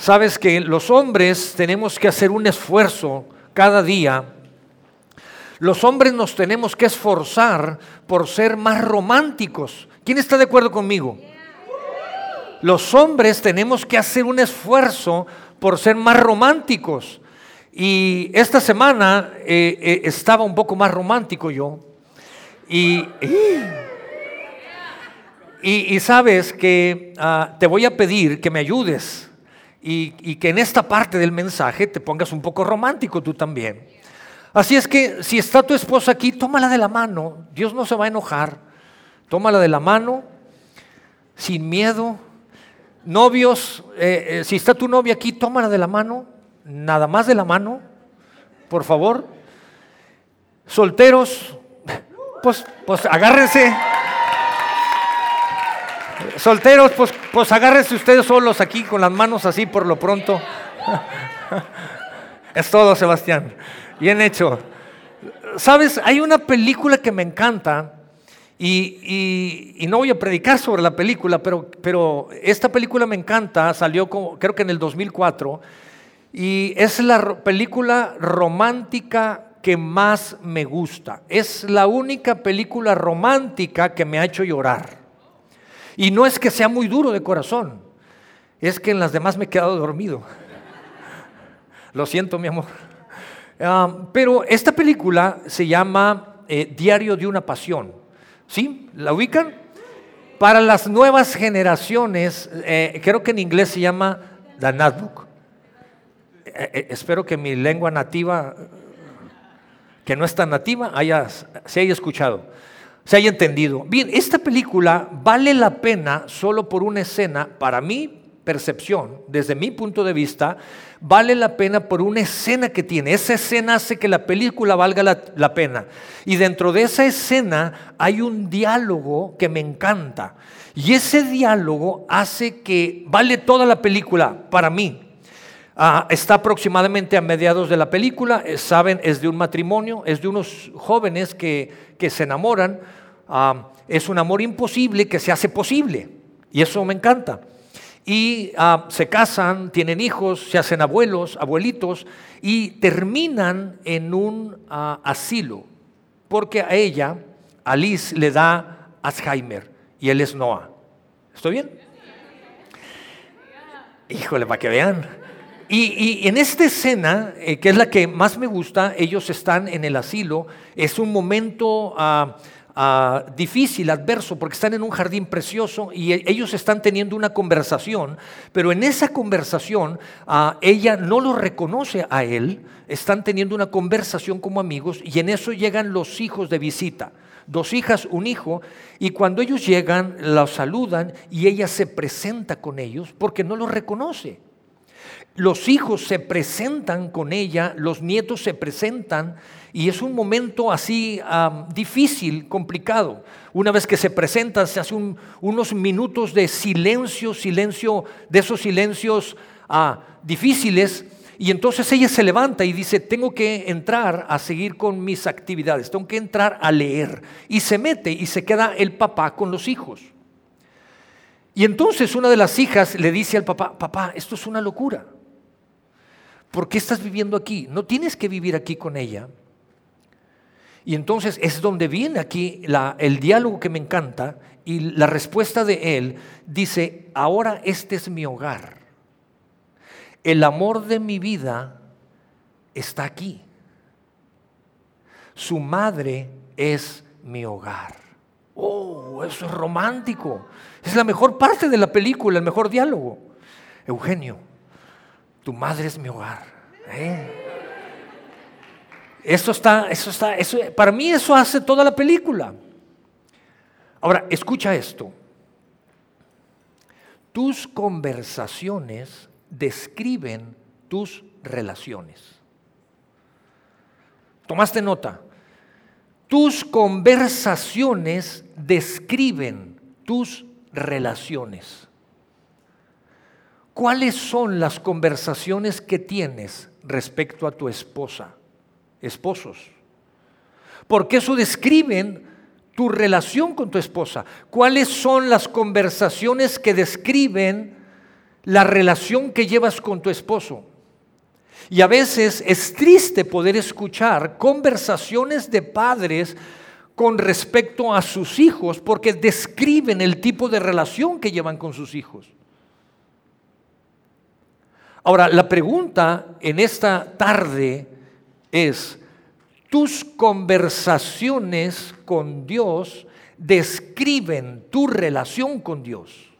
Sabes que los hombres tenemos que hacer un esfuerzo cada día. Los hombres nos tenemos que esforzar por ser más románticos. ¿Quién está de acuerdo conmigo? Los hombres tenemos que hacer un esfuerzo por ser más románticos. Y esta semana eh, eh, estaba un poco más romántico yo. Y, y, sabes que ah, te voy a pedir que me ayudes y, que en esta parte del mensaje te pongas un poco romántico tú también. Así es que si está tu esposa aquí, tómala de la mano. Dios no se va a enojar. Tómala de la mano, sin miedo. Novios, eh, si está tu novia aquí, tómala de la mano nada más de la mano, por favor. Solteros, pues, pues agárrense. Solteros, pues, pues agárrense ustedes solos aquí con las manos así por lo pronto. Es todo, Sebastián. Bien hecho. Sabes, hay una película que me encanta y, y, no voy a predicar sobre la película, pero, pero esta película me encanta, salió como, creo que en el 2004 y es la película romántica que más me gusta. Es la única película romántica que me ha hecho llorar. Y no es que sea muy duro de corazón, es que en las demás me he quedado dormido. Lo siento, mi amor. Pero esta película se llama eh, Diario de una Pasión. ¿Sí? ¿La ubican? Para las nuevas generaciones, eh, creo que en inglés se llama The Notebook. Eh, espero que mi lengua nativa, que no es tan nativa, haya, se haya escuchado, se haya entendido. Bien, esta película vale la pena solo por una escena, para mi percepción, desde mi punto de vista, vale la pena por una escena que tiene. Esa escena hace que la película valga la, pena. Y dentro de esa escena hay un diálogo que me encanta. Y ese diálogo hace que vale toda la película para mí. Ah, está aproximadamente a mediados de la película, eh, saben, es de un matrimonio, es de unos jóvenes que, se enamoran, ah, es un amor imposible que se hace posible, y eso me encanta. Y ah, se casan, tienen hijos, se hacen abuelos, abuelitos, y terminan en un asilo, porque a ella, a Liz, le da Alzheimer, y él es Noah. ¿Estoy bien? Híjole, para que vean. Y, en esta escena, eh, que es la que más me gusta, ellos están en el asilo, es un momento ah, ah, difícil, adverso, porque están en un jardín precioso y e, ellos están teniendo una conversación, pero en esa conversación ah, ella no lo reconoce a él, están teniendo una conversación como amigos y en eso llegan los hijos de visita dos hijas, un hijo, y cuando ellos llegan, los saludan y ella se presenta con ellos porque no los reconoce. Los hijos se presentan con ella, los nietos se presentan y es un momento así difícil, complicado. Una vez que se presentan, se hace unos minutos de silencio, silencio, de esos silencios ah, difíciles. Y entonces ella se levanta y dice, tengo que entrar a seguir con mis actividades, tengo que entrar a leer. Y se mete y se queda el papá con los hijos. Y entonces una de las hijas le dice al papá, papá, esto es una locura. ¿Por qué estás viviendo aquí? No tienes que vivir aquí con ella. Y entonces es donde viene aquí el diálogo que me encanta y la respuesta de él dice, ahora este es mi hogar. El amor de mi vida está aquí. Su madre es mi hogar. Oh, eso es romántico. Es la mejor parte de la película, el mejor diálogo. Eugenio, tu madre es mi hogar. ¿eh? Eso está, eso está, eso, para mí eso hace toda la película. Ahora, escucha esto. Tus conversaciones describen tus relaciones. ¿Tomaste nota? Tus conversaciones describen tus relaciones. ¿Cuáles son las conversaciones que tienes respecto a tu esposa? Esposos. Porque eso describen tu relación con tu esposa. ¿Cuáles son las conversaciones que describen la relación que llevas con tu esposo. Y a veces es triste poder escuchar conversaciones de padres con respecto a sus hijos porque describen el tipo de relación que llevan con sus hijos. Ahora, la pregunta en esta tarde es, ¿tus conversaciones con Dios describen tu relación con Dios?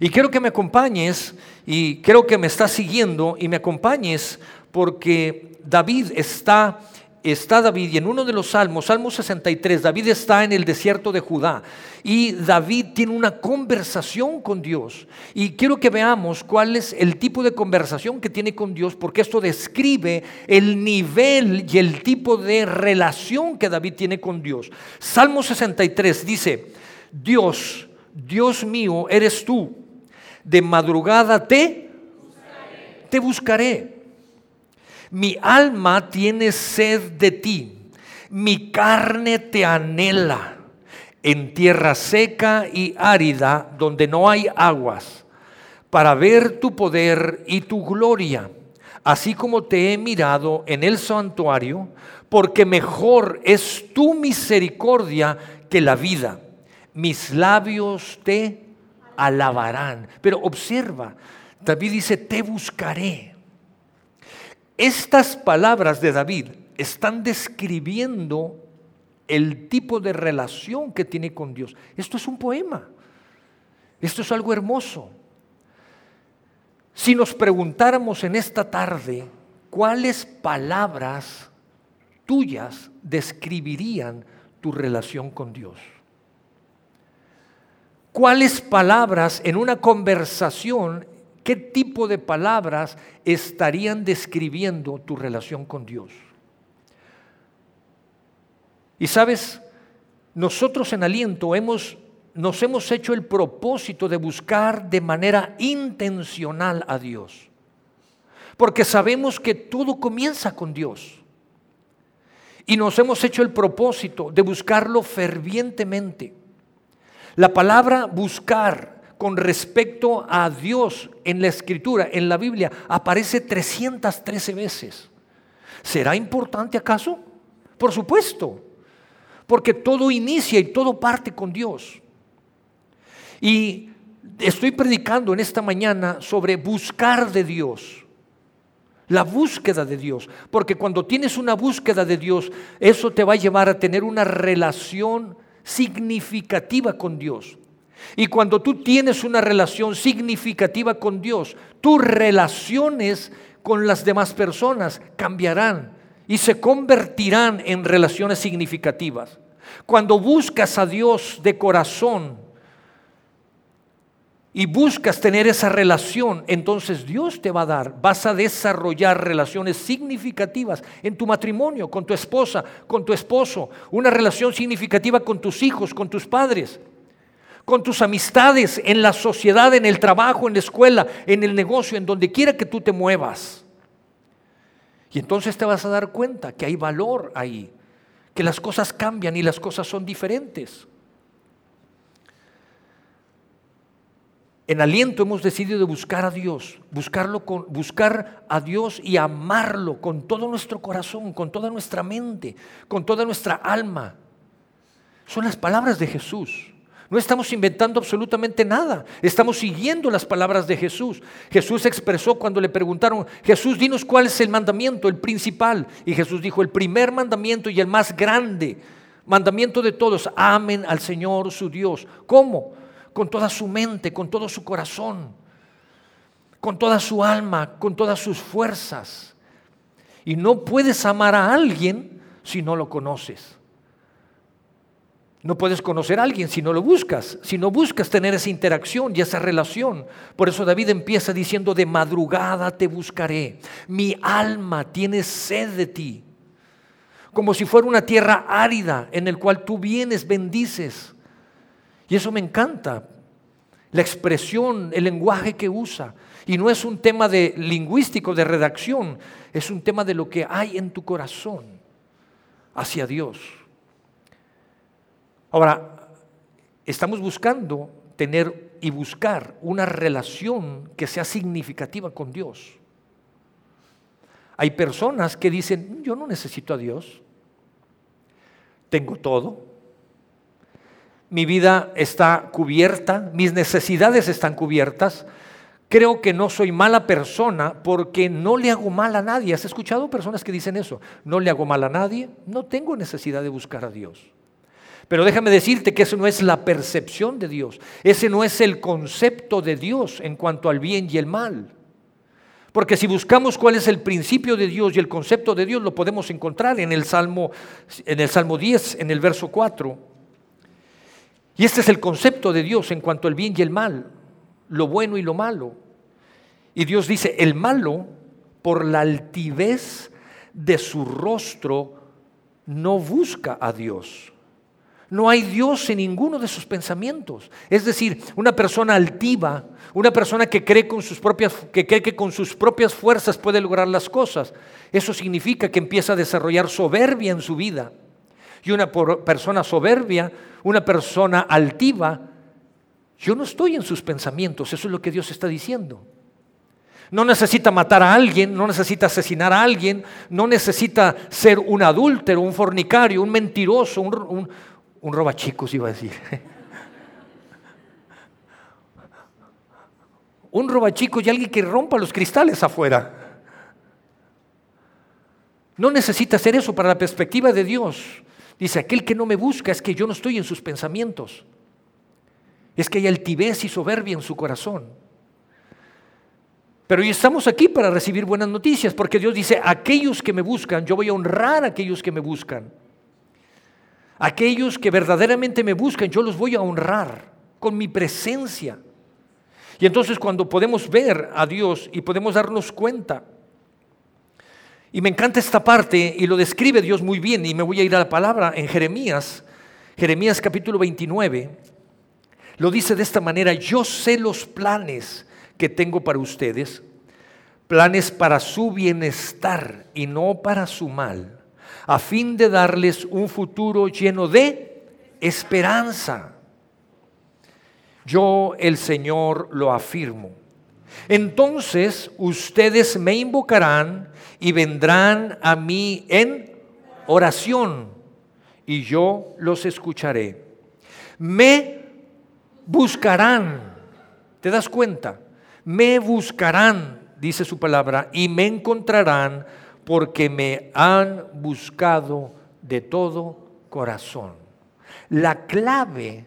Y quiero que me acompañes, y creo que me estás siguiendo, y me acompañes porque David está está David y en uno de los salmos, Salmo 63, David está en el desierto de Judá y David tiene una conversación con Dios. Y quiero que veamos cuál es el tipo de conversación que tiene con Dios, porque esto describe el nivel y el tipo de relación que David tiene con Dios. Salmo 63 dice, Dios, Dios mío, eres tú. De madrugada te, te buscaré mi alma tiene sed de ti, mi carne te anhela en tierra seca y árida donde no hay aguas, para ver tu poder y tu gloria, así como te he mirado en el santuario, porque mejor es tu misericordia que la vida. Mis labios te alabarán. Pero observa, David dice, te buscaré. Estas palabras de David están describiendo el tipo de relación que tiene con Dios. Esto es un poema. Esto es algo hermoso. Si nos preguntáramos en esta tarde cuáles palabras tuyas describirían tu relación con Dios. ¿Cuáles palabras en una conversación ¿Qué tipo de palabras estarían describiendo tu relación con Dios? Y sabes, nosotros en aliento hemos, nos hemos hecho el propósito de buscar de manera intencional a Dios. Porque sabemos que todo comienza con Dios. Y nos hemos hecho el propósito de buscarlo fervientemente. La palabra buscar con respecto a Dios en la escritura, en la Biblia, aparece 313 veces. ¿Será importante acaso? Por supuesto, porque todo inicia y todo parte con Dios. Y estoy predicando en esta mañana sobre buscar de Dios. La búsqueda de Dios. Porque cuando tienes una búsqueda de Dios, eso te va a llevar a tener una relación significativa con Dios. Y cuando tú tienes una relación significativa con Dios, tus relaciones con las demás personas cambiarán y se convertirán en relaciones significativas. Cuando buscas a Dios de corazón y buscas tener esa relación, entonces Dios te va a dar, vas a desarrollar relaciones significativas en tu matrimonio, con tu esposa, con tu esposo, una relación significativa con tus hijos, con tus padres con tus amistades, en la sociedad, en el trabajo, en la escuela, en el negocio, en donde quiera que tú te muevas. Y entonces te vas a dar cuenta que hay valor ahí, que las cosas cambian y las cosas son diferentes. En aliento hemos decidido buscar a Dios, buscarlo buscar a Dios y amarlo con todo nuestro corazón, con toda nuestra mente, con toda nuestra alma. Son las palabras de Jesús. No estamos inventando absolutamente nada. Estamos siguiendo las palabras de Jesús. Jesús expresó cuando le preguntaron, Jesús, dinos cuál es el mandamiento, el principal. Y Jesús dijo, el primer mandamiento y el más grande, mandamiento de todos, amen al Señor su Dios. ¿Cómo? Con toda su mente, con todo su corazón, con toda su alma, con todas sus fuerzas. Y no puedes amar a alguien si no lo conoces. No puedes conocer a alguien si no lo buscas, si no buscas tener esa interacción y esa relación. Por eso David empieza diciendo, de madrugada te buscaré, mi alma tiene sed de ti, como si fuera una tierra árida en el cual tú vienes, bendices. Y eso me encanta, la expresión, el lenguaje que usa. Y no es un tema de lingüístico, de redacción, es un tema de lo que hay en tu corazón hacia Dios. Ahora, estamos buscando tener y buscar una relación que sea significativa con Dios. Hay personas que dicen, yo no necesito a Dios, tengo todo, mi vida está cubierta, mis necesidades están cubiertas, creo que no soy mala persona porque no le hago mal a nadie. ¿Has escuchado personas que dicen eso? No le hago mal a nadie, no tengo necesidad de buscar a Dios. Pero déjame decirte que eso no es la percepción de Dios, ese no es el concepto de Dios en cuanto al bien y el mal. Porque si buscamos cuál es el principio de Dios y el concepto de Dios, lo podemos encontrar en el Salmo, en el Salmo 10, en el verso 4. Y este es el concepto de Dios en cuanto al bien y el mal, lo bueno y lo malo. Y Dios dice, el malo, por la altivez de su rostro, no busca a Dios. No hay Dios en ninguno de sus pensamientos. Es decir, una persona altiva, una persona que cree, con sus propias, que cree que con sus propias fuerzas puede lograr las cosas. Eso significa que empieza a desarrollar soberbia en su vida. Y una persona soberbia, una persona altiva, yo no estoy en sus pensamientos. Eso es lo que Dios está diciendo. No necesita matar a alguien, no necesita asesinar a alguien, no necesita ser un adúltero, un fornicario, un mentiroso, un, un robachicos iba a decir. un robachicos y alguien que rompa los cristales afuera. No necesita hacer eso para la perspectiva de Dios. Dice, aquel que no me busca es que yo no estoy en sus pensamientos. Es que hay altivez y soberbia en su corazón. Pero hoy estamos aquí para recibir buenas noticias, porque Dios dice, aquellos que me buscan, yo voy a honrar a aquellos que me buscan. Aquellos que verdaderamente me buscan, yo los voy a honrar con mi presencia. Y entonces cuando podemos ver a Dios y podemos darnos cuenta, y me encanta esta parte y lo describe Dios muy bien, y me voy a ir a la palabra en Jeremías, Jeremías capítulo 29, lo dice de esta manera, yo sé los planes que tengo para ustedes, planes para su bienestar y no para su mal a fin de darles un futuro lleno de esperanza. Yo el Señor lo afirmo. Entonces ustedes me invocarán y vendrán a mí en oración y yo los escucharé. Me buscarán, ¿te das cuenta? Me buscarán, dice su palabra, y me encontrarán porque me han buscado de todo corazón. La clave,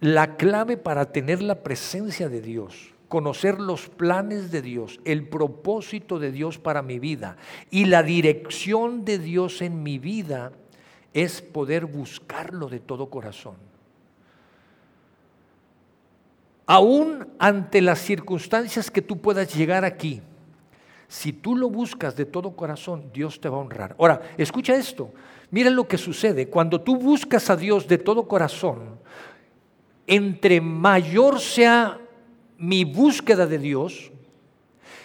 la clave para tener la presencia de Dios, conocer los planes de Dios, el propósito de Dios para mi vida y la dirección de Dios en mi vida es poder buscarlo de todo corazón. Aún ante las circunstancias que tú puedas llegar aquí, si tú lo buscas de todo corazón, Dios te va a honrar. Ahora, escucha esto. Mira lo que sucede. Cuando tú buscas a Dios de todo corazón, entre mayor sea mi búsqueda de Dios,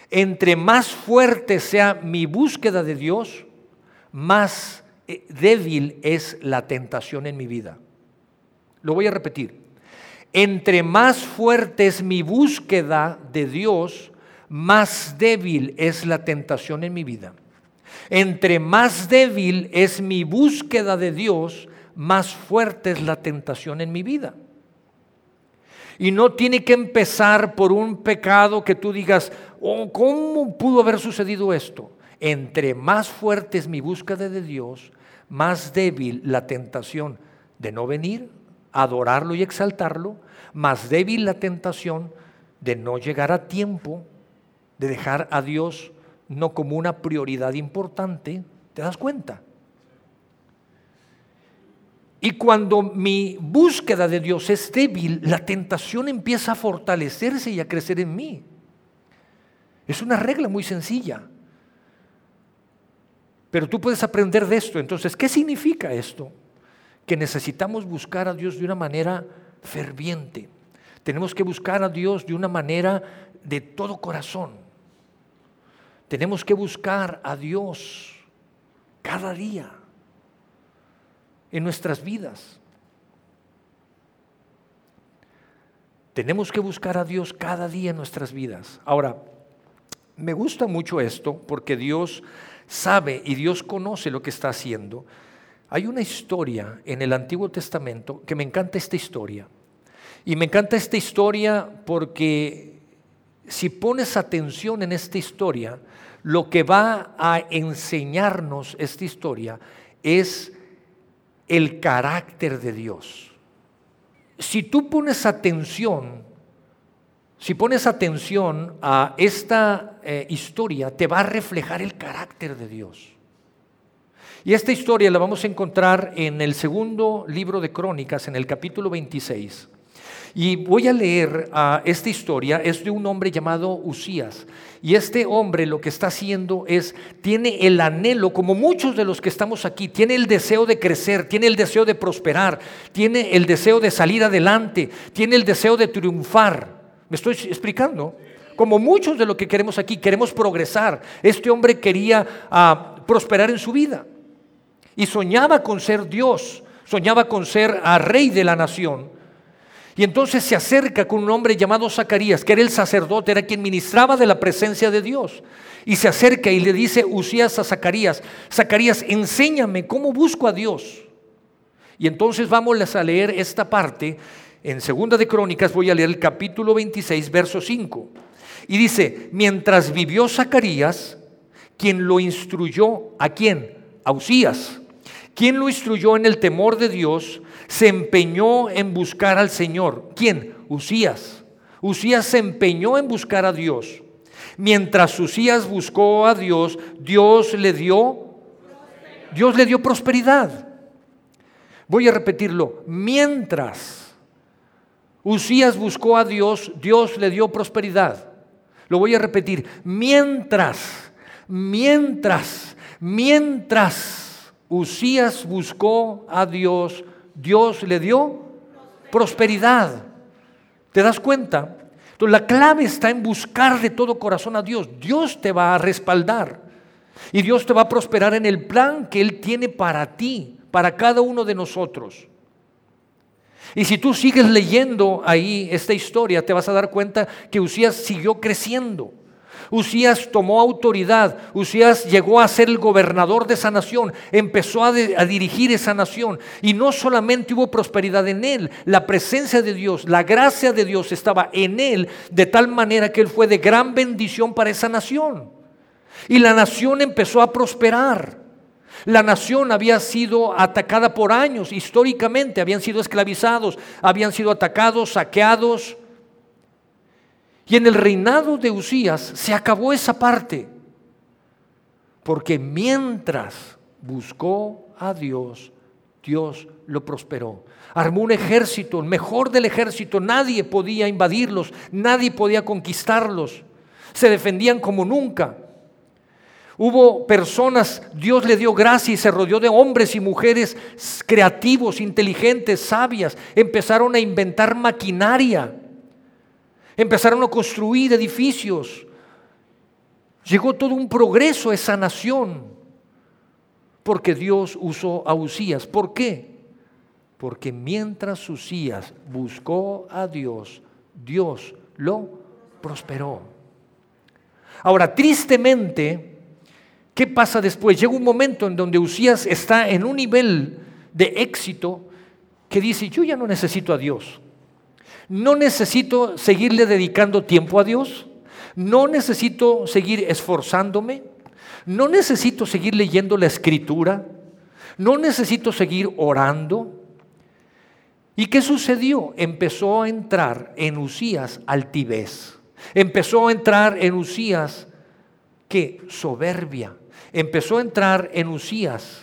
entre más fuerte sea mi búsqueda de Dios, más eh, débil es la tentación en mi vida. Lo voy a repetir. Entre más fuerte es mi búsqueda de Dios, más débil es la tentación en mi vida. Entre más débil es mi búsqueda de Dios, más fuerte es la tentación en mi vida. Y no tiene que empezar por un pecado que tú digas, oh, ¿cómo pudo haber sucedido esto? Entre más fuerte es mi búsqueda de Dios, más débil la tentación de no venir, adorarlo y exaltarlo, más débil la tentación de no llegar a tiempo de dejar a Dios no como una prioridad importante, ¿te das cuenta? Y cuando mi búsqueda de Dios es débil, la tentación empieza a fortalecerse y a crecer en mí. Es una regla muy sencilla. Pero tú puedes aprender de esto. Entonces, ¿qué significa esto? Que necesitamos buscar a Dios de una manera ferviente. Tenemos que buscar a Dios de una manera de todo corazón. Tenemos que buscar a Dios cada día en nuestras vidas. Tenemos que buscar a Dios cada día en nuestras vidas. Ahora, me gusta mucho esto porque Dios sabe y Dios conoce lo que está haciendo. Hay una historia en el Antiguo Testamento que me encanta esta historia. Y me encanta esta historia porque si pones atención en esta historia, lo que va a enseñarnos esta historia es el carácter de Dios. Si tú pones atención, si pones atención a esta eh, historia, te va a reflejar el carácter de Dios. Y esta historia la vamos a encontrar en el segundo libro de Crónicas, en el capítulo 26. Y voy a leer ah, esta historia, es de un hombre llamado Usías. Y este hombre lo que está haciendo es, tiene el anhelo, como muchos de los que estamos aquí, tiene el deseo de crecer, tiene el deseo de prosperar, tiene el deseo de salir adelante, tiene el deseo de triunfar. ¿Me estoy explicando? Como muchos de los que queremos aquí, queremos progresar. Este hombre quería ah, prosperar en su vida y soñaba con ser Dios, soñaba con ser a rey de la nación. Y entonces se acerca con un hombre llamado Zacarías, que era el sacerdote, era quien ministraba de la presencia de Dios. Y se acerca y le dice Usías a Zacarías, Zacarías, enséñame cómo busco a Dios. Y entonces vamos a leer esta parte. En Segunda de Crónicas voy a leer el capítulo 26, verso 5. Y dice, mientras vivió Zacarías, quien lo instruyó, ¿a quién? A Usías. Quien lo instruyó en el temor de Dios, se empeñó en buscar al Señor. ¿Quién? Usías. Usías se empeñó en buscar a Dios. Mientras Usías buscó a Dios, Dios le dio Dios le dio prosperidad. Voy a repetirlo. Mientras Usías buscó a Dios, Dios le dio prosperidad. Lo voy a repetir. Mientras, mientras, mientras Usías buscó a Dios, Dios le dio prosperidad. ¿Te das cuenta? Entonces la clave está en buscar de todo corazón a Dios. Dios te va a respaldar y Dios te va a prosperar en el plan que Él tiene para ti, para cada uno de nosotros. Y si tú sigues leyendo ahí esta historia, te vas a dar cuenta que Usías siguió creciendo. Usías tomó autoridad, Usías llegó a ser el gobernador de esa nación, empezó a, dirigir esa nación y no solamente hubo prosperidad en él, la presencia de Dios, la gracia de Dios estaba en él de tal manera que él fue de gran bendición para esa nación. Y la nación empezó a prosperar. La nación había sido atacada por años, históricamente habían sido esclavizados, habían sido atacados, saqueados, y en el reinado de Usías se acabó esa parte. Porque mientras buscó a Dios, Dios lo prosperó. Armó un ejército, el mejor del ejército. Nadie podía invadirlos, nadie podía conquistarlos. Se defendían como nunca. Hubo personas, Dios le dio gracia y se rodeó de hombres y mujeres creativos, inteligentes, sabias. Empezaron a inventar maquinaria Empezaron a construir edificios. Llegó todo un progreso a esa nación porque Dios usó a Usías. ¿Por qué? Porque mientras Usías buscó a Dios, Dios lo prosperó. Ahora, tristemente, ¿qué pasa después? Llega un momento en donde Usías está en un nivel de éxito que dice, yo ya no necesito a Dios. No necesito seguirle dedicando tiempo a Dios. No necesito seguir esforzándome. No necesito seguir leyendo la escritura. No necesito seguir orando. ¿Y qué sucedió? Empezó a entrar en Usías altivez. Empezó a entrar en Usías, ¿qué? Soberbia. Empezó a entrar en Usías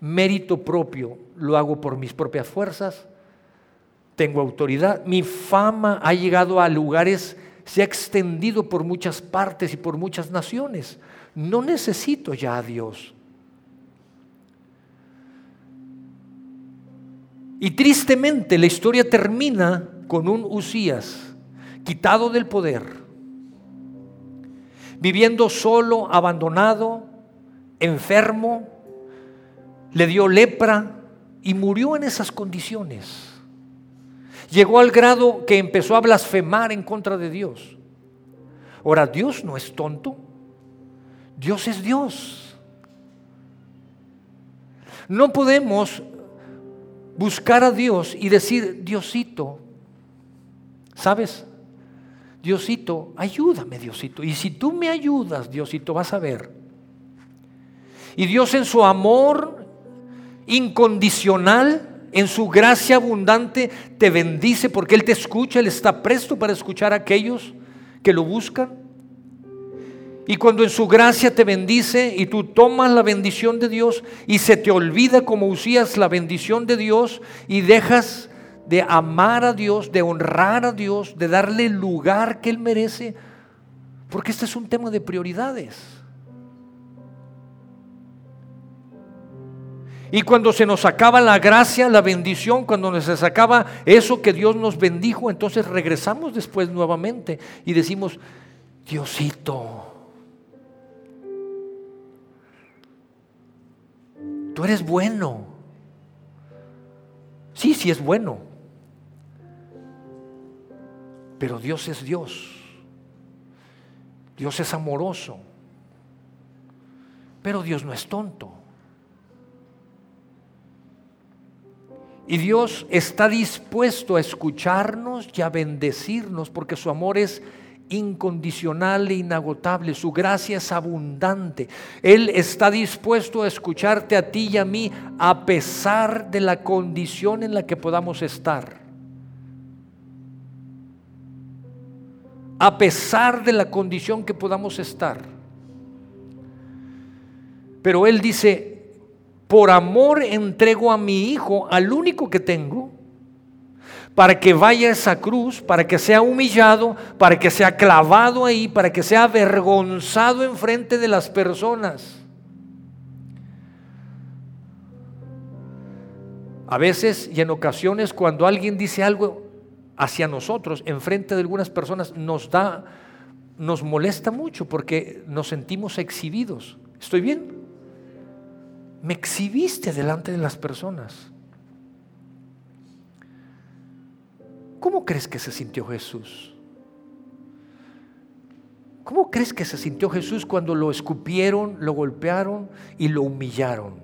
mérito propio. Lo hago por mis propias fuerzas tengo autoridad, mi fama ha llegado a lugares, se ha extendido por muchas partes y por muchas naciones. No necesito ya a Dios. Y tristemente la historia termina con un Usías quitado del poder, viviendo solo, abandonado, enfermo, le dio lepra y murió en esas condiciones. Llegó al grado que empezó a blasfemar en contra de Dios. Ahora, Dios no es tonto. Dios es Dios. No podemos buscar a Dios y decir, Diosito, ¿sabes? Diosito, ayúdame, Diosito. Y si tú me ayudas, Diosito, vas a ver. Y Dios en su amor incondicional, en su gracia abundante, te bendice porque Él te escucha, Él está presto para escuchar a aquellos que lo buscan. Y cuando en su gracia te bendice y tú tomas la bendición de Dios y se te olvida como usías la bendición de Dios y dejas de amar a Dios, de honrar a Dios, de darle el lugar que Él merece, porque este es un tema de prioridades. Y cuando se nos acaba la gracia, la bendición, cuando se acaba eso que Dios nos bendijo, entonces regresamos después nuevamente y decimos, Diosito, tú eres bueno. Sí, sí es bueno. Pero Dios es Dios. Dios es amoroso. Pero Dios no es tonto. Y Dios está dispuesto a escucharnos y a bendecirnos porque su amor es incondicional e inagotable, su gracia es abundante. Él está dispuesto a escucharte a ti y a mí a pesar de la condición en la que podamos estar. A pesar de la condición que podamos estar. Pero Él dice, por amor entrego a mi hijo, al único que tengo, para que vaya a esa cruz, para que sea humillado, para que sea clavado ahí, para que sea avergonzado en frente de las personas. A veces y en ocasiones cuando alguien dice algo hacia nosotros, en frente de algunas personas, nos da, nos molesta mucho porque nos sentimos exhibidos. ¿Estoy bien? Me exhibiste delante de las personas. ¿Cómo crees que se sintió Jesús? ¿Cómo crees que se sintió Jesús cuando lo escupieron, lo golpearon y lo humillaron?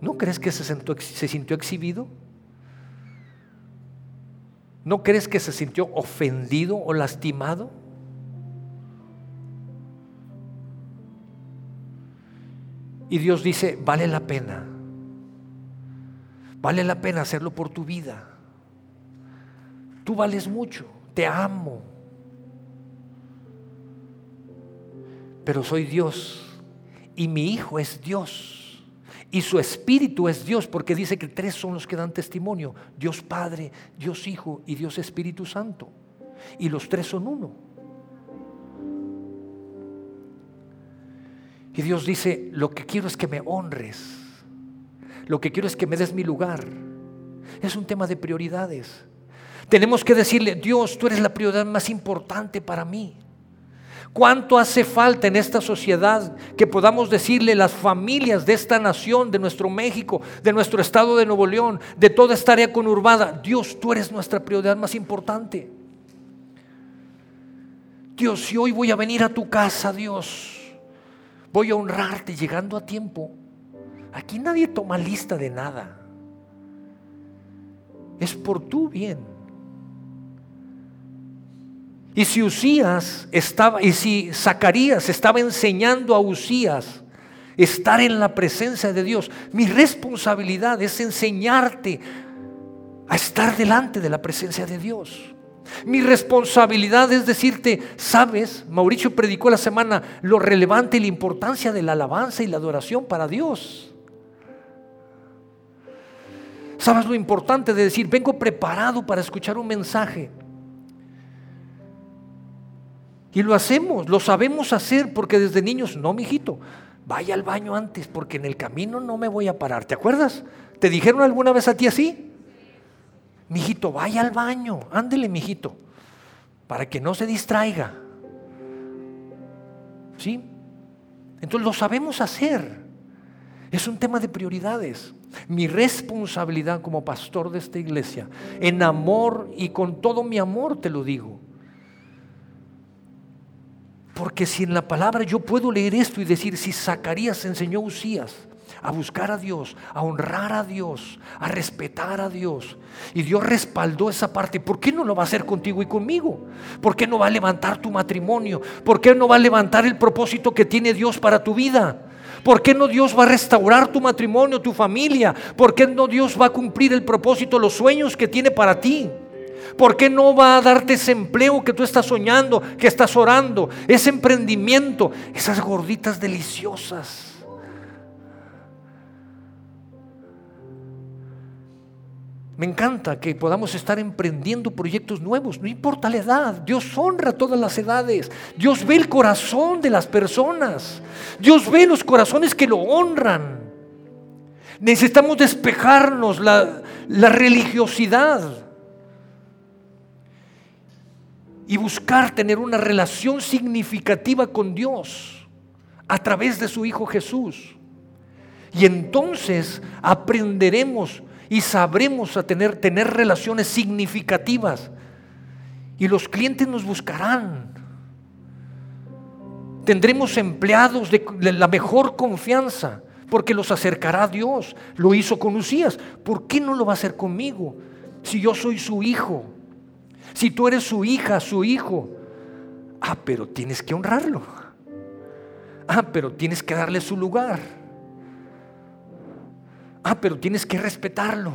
¿No crees que se, se sintió exhibido? ¿No crees que se sintió ofendido o lastimado? Y Dios dice, vale la pena. Vale la pena hacerlo por tu vida. Tú vales mucho, te amo. Pero soy Dios y mi Hijo es Dios y su Espíritu es Dios porque dice que tres son los que dan testimonio. Dios Padre, Dios Hijo y Dios Espíritu Santo. Y los tres son uno. Y Dios dice, lo que quiero es que me honres. Lo que quiero es que me des mi lugar. Es un tema de prioridades. Tenemos que decirle, Dios, tú eres la prioridad más importante para mí. ¿Cuánto hace falta en esta sociedad que podamos decirle las familias de esta nación, de nuestro México, de nuestro estado de Nuevo León, de toda esta área conurbada, Dios, tú eres nuestra prioridad más importante? Dios, si hoy voy a venir a tu casa, Dios, voy a honrarte llegando a tiempo. Aquí nadie toma lista de nada. Es por tu bien. Y si Usías estaba, y si Zacarías estaba enseñando a Usías estar en la presencia de Dios, mi responsabilidad es enseñarte a estar delante de la presencia de Dios. Mi responsabilidad es decirte, sabes, Mauricio predicó la semana lo relevante y la importancia de la alabanza y la adoración para Dios. Sabes lo importante de decir, vengo preparado para escuchar un mensaje. Y lo hacemos, lo sabemos hacer porque desde niños, no, mijito, vaya al baño antes porque en el camino no me voy a parar. ¿Te acuerdas? ¿Te dijeron alguna vez a ti así? Mijito, vaya al baño, ándele, mijito, para que no se distraiga. ¿Sí? Entonces lo sabemos hacer. Es un tema de prioridades. Mi responsabilidad como pastor de esta iglesia, en amor y con todo mi amor te lo digo. Porque si en la palabra yo puedo leer esto y decir, si Zacarías enseñó a Usías a buscar a Dios, a honrar a Dios, a respetar a Dios, y Dios respaldó esa parte, ¿por qué no lo va a hacer contigo y conmigo? ¿Por qué no va a levantar tu matrimonio? ¿Por qué no va a levantar el propósito que tiene Dios para tu vida? ¿Por qué no Dios va a restaurar tu matrimonio, tu familia? ¿Por qué no Dios va a cumplir el propósito, los sueños que tiene para ti? ¿Por qué no va a darte ese empleo que tú estás soñando, que estás orando, ese emprendimiento, esas gorditas deliciosas? Me encanta que podamos estar emprendiendo proyectos nuevos, no importa la edad, Dios honra todas las edades, Dios ve el corazón de las personas, Dios ve los corazones que lo honran. Necesitamos despejarnos la, la religiosidad y buscar tener una relación significativa con Dios a través de su Hijo Jesús. Y entonces aprenderemos y sabremos a tener, tener relaciones significativas. Y los clientes nos buscarán. Tendremos empleados de, la mejor confianza porque los acercará a Dios. Lo hizo con Lucías. ¿Por qué no lo va a hacer conmigo? Si yo soy su hijo. Si tú eres su hija, su hijo. Ah, pero tienes que honrarlo. Ah, pero tienes que darle su lugar. Ah, pero tienes que respetarlo.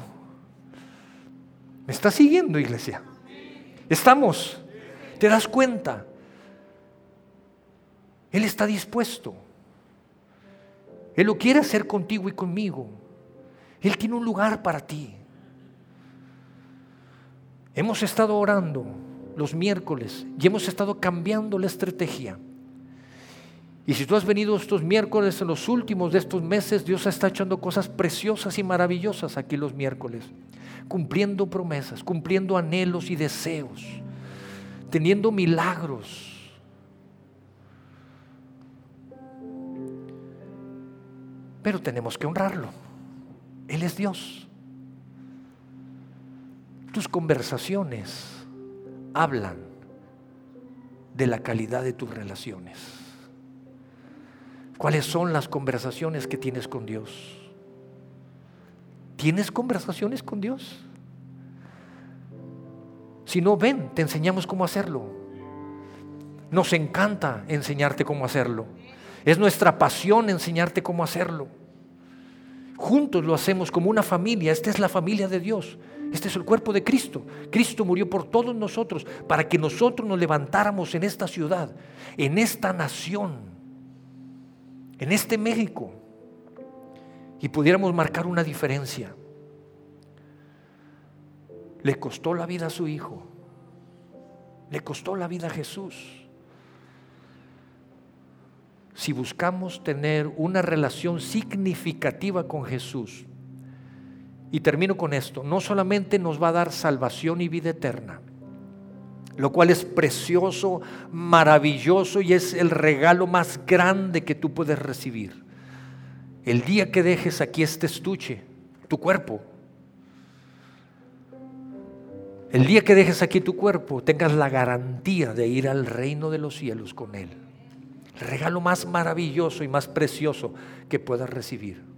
¿Me estás siguiendo, iglesia? Estamos. ¿Te das cuenta? Él está dispuesto. Él lo quiere hacer contigo y conmigo. Él tiene un lugar para ti. Hemos estado orando los miércoles y hemos estado cambiando la estrategia. Y si tú has venido estos miércoles, en los últimos de estos meses, Dios está echando cosas preciosas y maravillosas aquí los miércoles, cumpliendo promesas, cumpliendo anhelos y deseos, teniendo milagros. Pero tenemos que honrarlo. Él es Dios. Tus conversaciones hablan de la calidad de tus relaciones. ¿Cuáles son las conversaciones que tienes con Dios? ¿Tienes conversaciones con Dios? Si no, ven, te enseñamos cómo hacerlo. Nos encanta enseñarte cómo hacerlo. Es nuestra pasión enseñarte cómo hacerlo. Juntos lo hacemos como una familia. Esta es la familia de Dios. Este es el cuerpo de Cristo. Cristo murió por todos nosotros para que nosotros nos levantáramos en esta ciudad, en esta nación en este México y pudiéramos marcar una diferencia. Le costó la vida a su hijo. Le costó la vida a Jesús. Si buscamos tener una relación significativa con Jesús, y termino con esto, no solamente nos va a dar salvación y vida eterna, lo cual es precioso, maravilloso y es el regalo más grande que tú puedes recibir. El día que dejes aquí este estuche, tu cuerpo, el día que dejes aquí tu cuerpo, tengas la garantía de ir al reino de los cielos con Él. El regalo más maravilloso y más precioso que puedas recibir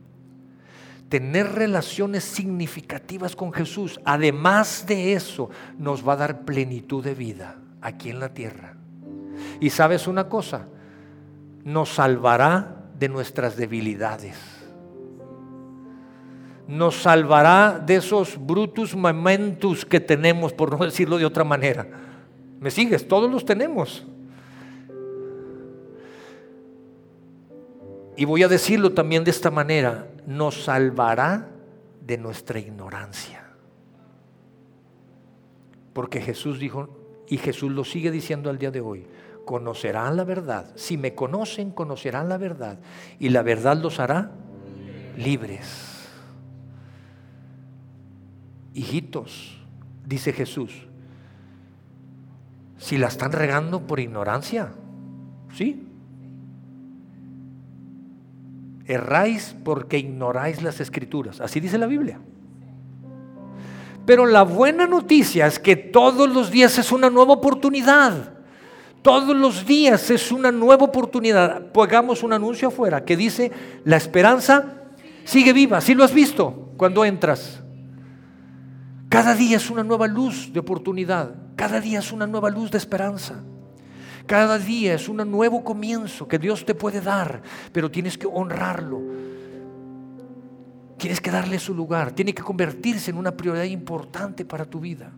tener relaciones significativas con Jesús, además de eso, nos va a dar plenitud de vida aquí en la tierra. Y sabes una cosa, nos salvará de nuestras debilidades. Nos salvará de esos brutus momentos que tenemos, por no decirlo de otra manera. ¿Me sigues? Todos los tenemos. Y voy a decirlo también de esta manera, nos salvará de nuestra ignorancia. Porque Jesús dijo, y Jesús lo sigue diciendo al día de hoy, conocerán la verdad. Si me conocen, conocerán la verdad. Y la verdad los hará libres. Hijitos, dice Jesús, si la están regando por ignorancia, ¿sí? Erráis porque ignoráis las escrituras. Así dice la Biblia. Pero la buena noticia es que todos los días es una nueva oportunidad. Todos los días es una nueva oportunidad. Pongamos un anuncio afuera que dice, la esperanza sigue viva. Si lo has visto cuando entras. Cada día es una nueva luz de oportunidad. Cada día es una nueva luz de esperanza. Cada día es un nuevo comienzo que Dios te puede dar, pero tienes que honrarlo. Tienes que darle su lugar. Tiene que convertirse en una prioridad importante para tu vida.